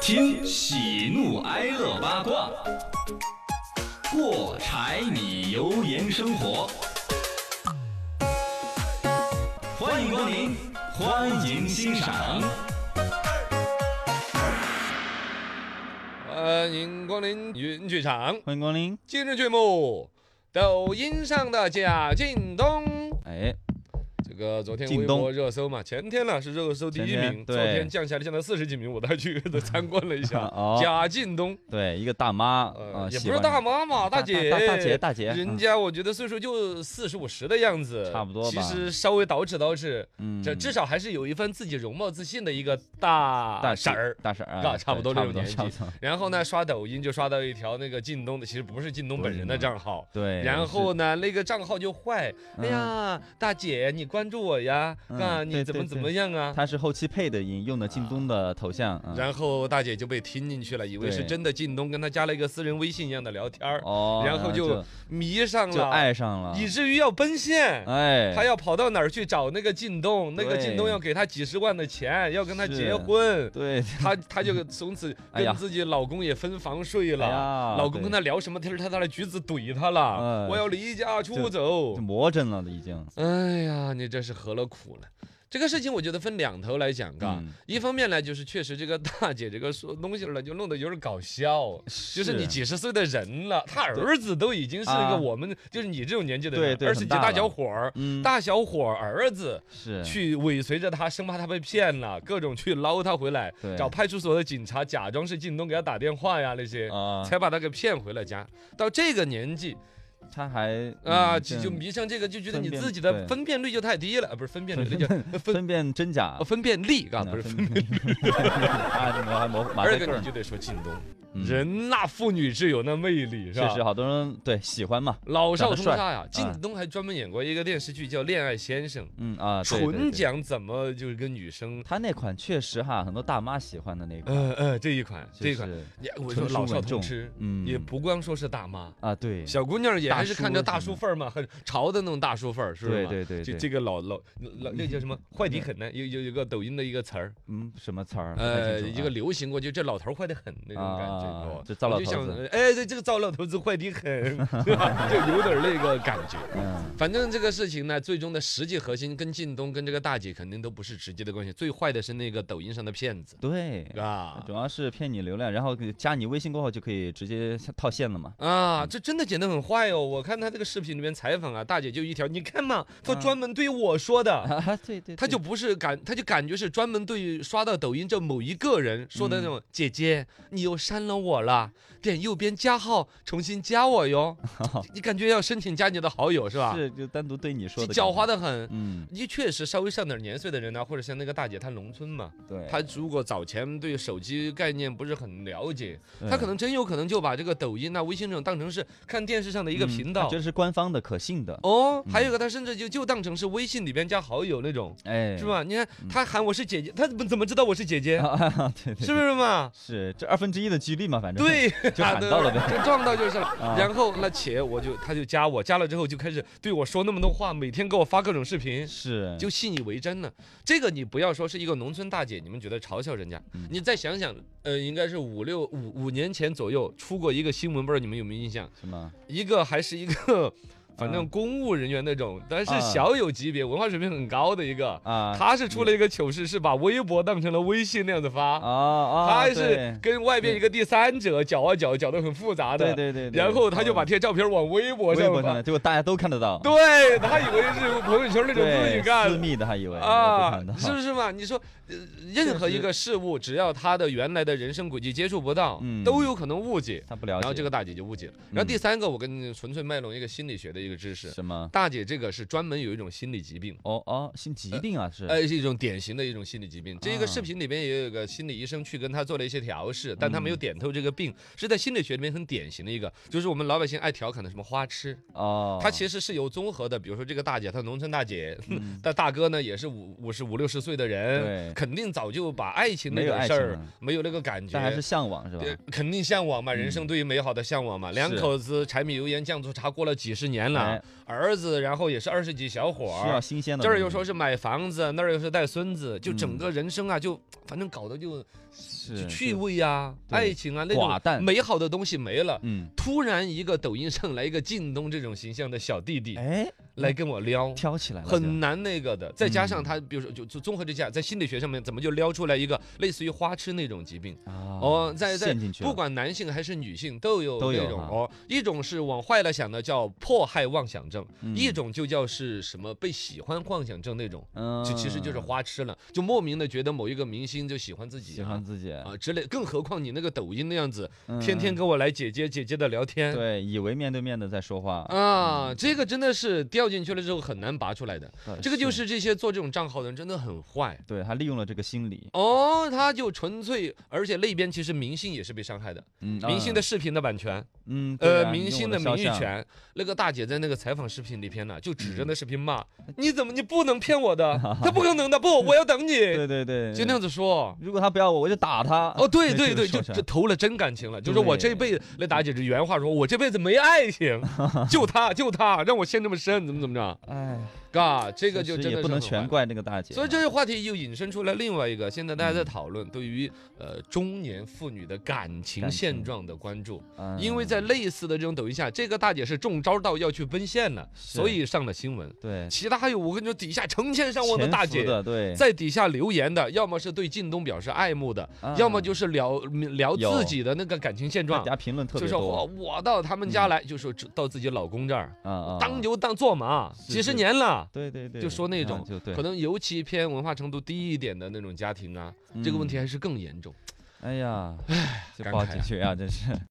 听喜怒哀乐八卦，过柴米油盐生活。欢迎光临，欢迎欣赏。欢迎光临云剧场。欢迎光临。今日剧目：抖音上的贾进东。哎，这个昨天微博热搜嘛，前天呢是热搜第一名，昨天降下来降到四十几名，我都还去 参观了一下。哦。贾进东，对，一个大妈呃也不是大妈嘛，大姐，大大姐大姐嗯。人家我觉得岁数就四十五十的样子，差不多其实稍微捯饬捯饬，嗯，这至少还是有一份自己容貌自信的一个大大婶儿。大婶儿差不多这种年纪。然后呢，刷抖音就刷到一条那个靳东的，其实不是靳东本人的账号。对，然后呢，那个账号就坏，哎呀，大姐你关注我呀，嗯啊，你怎么怎么样啊？他是后期配的音，用的靳东的头像，嗯。然后大姐就被听进去了，以为是真的靳东跟他加了一个私人微信一样的聊天儿，哦，然后就迷上就了，爱上了，以至于要奔现。哎，他要跑到哪儿去找那个靳东？那个靳东要给他几十万的钱，要跟他结婚。对，他他就从此 跟自己老公也分房睡了，哎老公跟他聊什么天儿，他拿来橘子怼他了，哎我要离家出走。魔怔了已经，哎呀，你这是何了苦呢。这个事情我觉得分两头来讲，嘎、嗯。一方面呢，就是确实这个大姐这个说东西儿呢，就弄得有点搞笑，就是你几十岁的人了，他儿子都已经是一个我们，就是你这种年纪的人，二十几大小伙儿，嗯，大小伙儿儿子是。去尾随着他，生怕他被骗了，各种去捞他回来，找派出所的警察假装是靳东给他打电话呀那些，啊，才把他给骗回了家。到这个年纪他还啊，就就迷上这个，就觉得你自己的分辨率就太低了，啊，不是分辨率，那叫 分分辨真假。哦，分辨力啊，嗯不是分辨率 啊，这个还模马二个你就得说靳东，嗯人那妇女是有那魅力是吧？确实好多人对喜欢嘛，老少通杀呀！靳嗯东还专门演过一个电视剧叫《恋爱先生》，嗯啊，纯讲怎么就是跟女生，他那款确实哈，很多大妈喜欢的那款，呃呃，这一款这一款，就是也我说老少通吃，嗯。也不光说是大妈。啊，对，小姑娘也还是看着大叔范儿嘛，很潮的那种大叔范儿，是不是？对对对就，这这个老老老那叫什么？坏得很呢？有有有个抖音的一个词儿，嗯什么词儿？呃，一个流行过，就这老头坏得很那种感觉，啊你知道吧就糟老头子，哎，这，这个糟老头子坏得很？就有点那个感觉。嗯反正这个事情呢，最终的实际核心跟靳东跟这个大姐肯定都不是直接的关系，最坏的是那个抖音上的骗子对。啊主要是骗你流量，然后给加你微信过后就可以直接套现了嘛。啊，这真的剪得很坏哦！我看他这个视频里面采访啊，大姐就一条，你看嘛，他啊专门对我说的。对，对他就不是感，他就感觉是专门对刷到抖音这某一个人说的那种，姐姐，你又删了我了，点右边加号重新加我哟，你感觉要申请加你的好友是吧？是就单独对你说的，狡猾，的很。嗯，你确实稍微上点年岁的人呢，或者像那个大姐，她农村嘛，对，她如果早前对手机概念不是很了解，她可能真有可能就把这个抖音啊、微信这种当成是看电视上的一个嗯频道它。这是官方的、可信的，哦，还有一个，他甚至就就当成是微信里边加好友那种，哎，是？吧？你看他喊我是姐姐，他怎么怎么知道我是姐姐？是不是嘛？是这二分之一的几率嘛，反正，对，就喊到了呗就撞到就是了。啊然后那且我就他就加我，加了之后就开始对我说那么多话，每天给我发各种视频。是就信以为真了，这个你不要说是一个农村大姐，你们觉得嘲笑人家，嗯你再想想，呃，应该是五六五五年前左右出过一个新闻，不知道你们有没有印象？什么？一个还是一个，反正啊公务人员那种，但是啊小有级别，文化水平很高的一个，啊，他是出了一个糗事，是把微博当成了微信那样子发。啊啊，他还是跟外边一个第三者搅啊搅，搅得很复杂的。对对对，然后他就把这些照片往微博上发。结果大家都看得到，对他以为是朋友圈那种自己，干私密的还以为啊是不是嘛？你说，呃任何一个事物，只要他的原来的人生轨迹接触不到，嗯都有可能误解。他不了解，然后这个大姐就误解了。然后第嗯三个，我跟纯粹卖弄一个心理学的一个知识。什么？大姐这个是专门有一种心理疾病。哦哦，心疾病啊，是，呃，是一种典型的一种心理疾病。这个啊视频里边也有一个心理医生去跟他做了一些调试，但他没有嗯点透这个病，是在心理学里面很典型的一个，就是我们老百姓爱调侃的什么花痴，哦，它其实是有综合的。比如说这个大姐，她农村大姐，嗯但大哥呢也是五五十五六十岁的人，肯定早就把爱情那个事儿没有那个感觉，但还是向往是吧？呃肯定向往嘛，人生嗯对于美好的向往嘛。两口子柴米油盐酱醋茶过了几十年了。儿子然后也是二十几小伙需要儿。新鲜的。这儿又说是买房子，那儿又是带孙子，就整嗯个人生啊，就反正搞得就是趣，味啊、爱情啊那种美好的东西没了。嗯，突然一个抖音上来一个靳东这种形象的小弟弟哎，来跟我撩，挑起来了，很难那个的。再加上嗯他，比如说就就综合之下，在心理学上面怎么就撩出来一个类似于花痴那种疾病？啊哦，在在不管男性还是女性都有都种哦，一种是往坏了想的叫迫害妄想症，一嗯种就叫是什么被喜欢妄想症那种，嗯，就其实就是花痴了，就莫名的觉得某一个明星就喜欢自己啊喜欢自己，啊之类，更何况你那个抖音那样子，嗯天天跟我来姐姐姐姐的聊天。对，以为面对面的在说话，啊，这个真的是掉进去了之后很难拔出来的。呃这个就是这些做这种账号的人真的很坏。对他利用了这个心理，哦，他就纯粹，而且那边其实明星也是被伤害的，嗯，明星的啊视频的版权，嗯，呃，啊明星的名誉权。那个大姐在那个采访视频里边呢，就指着嗯那视频骂：“ 你怎么你不能骗我的？他不可能的，不，我要等你。对对对，”就那样子说。如果他不要我，我就打他。哦，对对对，就就投了真感情了。就说我这对辈子，那大姐是原话说，我这辈子没爱情，就他就他让我陷这么深，怎么怎么着？哎，嘎，这个就真的也不能全怪那个大姐，所以这个话题又引申出来另外一个，现在大家在嗯讨论对于呃中年妇女的感情现状的关注，嗯。因为在类似的这种抖音下，这个大姐是中招到要去奔现了，所以上了新闻。对。其他还有我跟你说，底下成千上万的大姐对，在底下留言的，要么是对靳东表示爱慕的，要么就是聊聊自己的那个感情现状。大。家评论特就是我，我到他们家来，就是到自己老公这儿，当牛当做马，几十年了。对对对，就说那啊种可，能尤其偏文化程度低一点的那种家庭啊，这个问题嗯，还是更严重。哎呀，这感慨啊不好解决啊，真是。